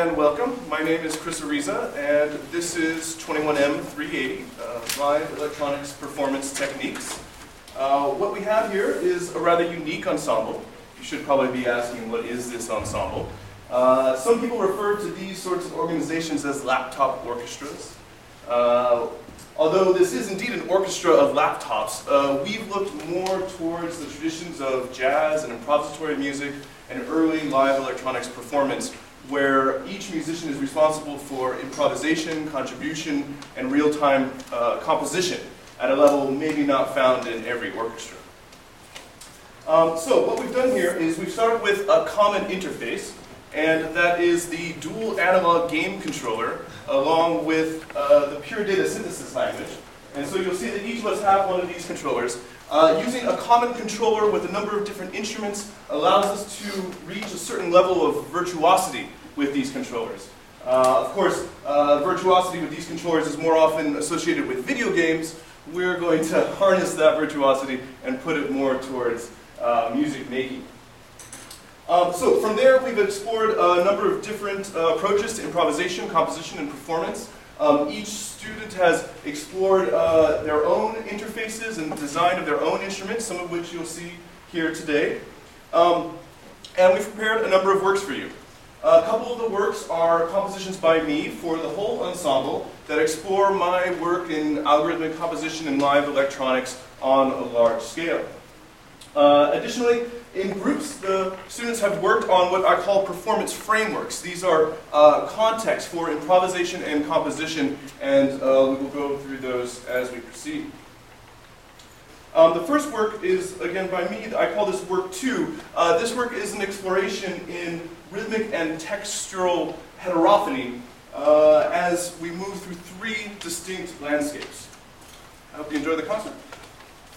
and welcome. My name is Chris Ariza, and this is 21M380, uh, Live Electronics Performance Techniques. Uh, what we have here is a rather unique ensemble. You should probably be asking, what is this ensemble? Uh, some people refer to these sorts of organizations as laptop orchestras. Uh, although this is indeed an orchestra of laptops, uh, we've looked more towards the traditions of jazz and improvisatory music and early live electronics performance where each musician is responsible for improvisation, contribution, and real-time uh, composition at a level maybe not found in every orchestra. Um, so what we've done here is we've started with a common interface, and that is the dual analog game controller along with uh, the pure data synthesis language. And so you'll see that each of us have one of these controllers. Uh, using a common controller with a number of different instruments allows us to reach a certain level of virtuosity with these controllers. Uh, of course, uh, virtuosity with these controllers is more often associated with video games. We're going to harness that virtuosity and put it more towards uh, music making. Um, so from there, we've explored a number of different uh, approaches to improvisation, composition, and performance. Um, each student has explored uh, their own interfaces and design of their own instruments, some of which you'll see here today. Um, and we've prepared a number of works for you. A couple of the works are compositions by me for the whole ensemble that explore my work in algorithmic composition and live electronics on a large scale. Uh, additionally, in groups, the students have worked on what I call performance frameworks. These are uh, contexts for improvisation and composition, and uh, we will go through those as we proceed. Um, the first work is, again, by me. I call this work two. Uh, this work is an exploration in rhythmic and textural heterophony uh, as we move through three distinct landscapes. I hope you enjoy the concert.